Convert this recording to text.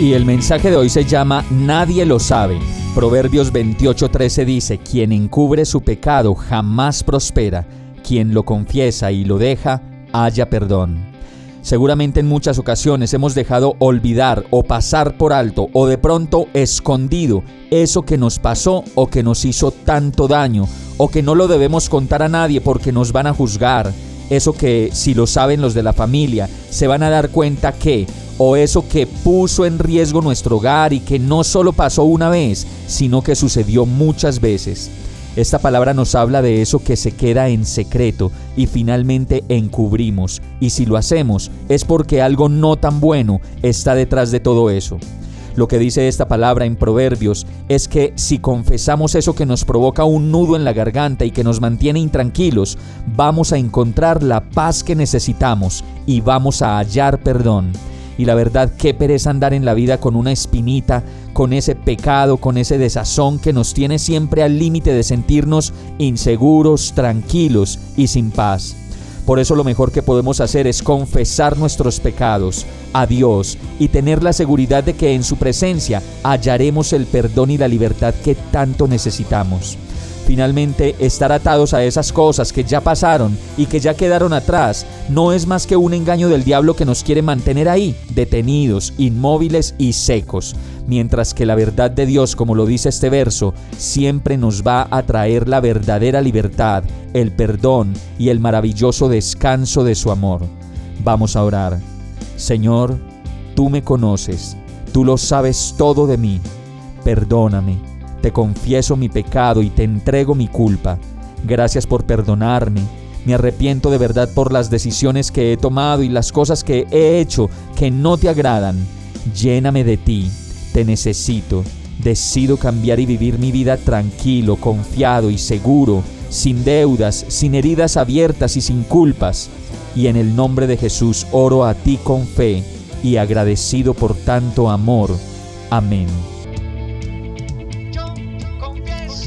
Y el mensaje de hoy se llama Nadie lo sabe. Proverbios 28:13 dice, quien encubre su pecado jamás prospera quien lo confiesa y lo deja, haya perdón. Seguramente en muchas ocasiones hemos dejado olvidar o pasar por alto o de pronto escondido eso que nos pasó o que nos hizo tanto daño o que no lo debemos contar a nadie porque nos van a juzgar. Eso que si lo saben los de la familia se van a dar cuenta que o eso que puso en riesgo nuestro hogar y que no solo pasó una vez, sino que sucedió muchas veces. Esta palabra nos habla de eso que se queda en secreto y finalmente encubrimos. Y si lo hacemos es porque algo no tan bueno está detrás de todo eso. Lo que dice esta palabra en Proverbios es que si confesamos eso que nos provoca un nudo en la garganta y que nos mantiene intranquilos, vamos a encontrar la paz que necesitamos y vamos a hallar perdón. Y la verdad, qué pereza andar en la vida con una espinita, con ese pecado, con ese desazón que nos tiene siempre al límite de sentirnos inseguros, tranquilos y sin paz. Por eso lo mejor que podemos hacer es confesar nuestros pecados a Dios y tener la seguridad de que en su presencia hallaremos el perdón y la libertad que tanto necesitamos. Finalmente, estar atados a esas cosas que ya pasaron y que ya quedaron atrás no es más que un engaño del diablo que nos quiere mantener ahí, detenidos, inmóviles y secos, mientras que la verdad de Dios, como lo dice este verso, siempre nos va a traer la verdadera libertad, el perdón y el maravilloso descanso de su amor. Vamos a orar. Señor, tú me conoces, tú lo sabes todo de mí, perdóname te confieso mi pecado y te entrego mi culpa. Gracias por perdonarme. Me arrepiento de verdad por las decisiones que he tomado y las cosas que he hecho que no te agradan. Lléname de ti. Te necesito. Decido cambiar y vivir mi vida tranquilo, confiado y seguro, sin deudas, sin heridas abiertas y sin culpas. Y en el nombre de Jesús oro a ti con fe y agradecido por tanto amor. Amén.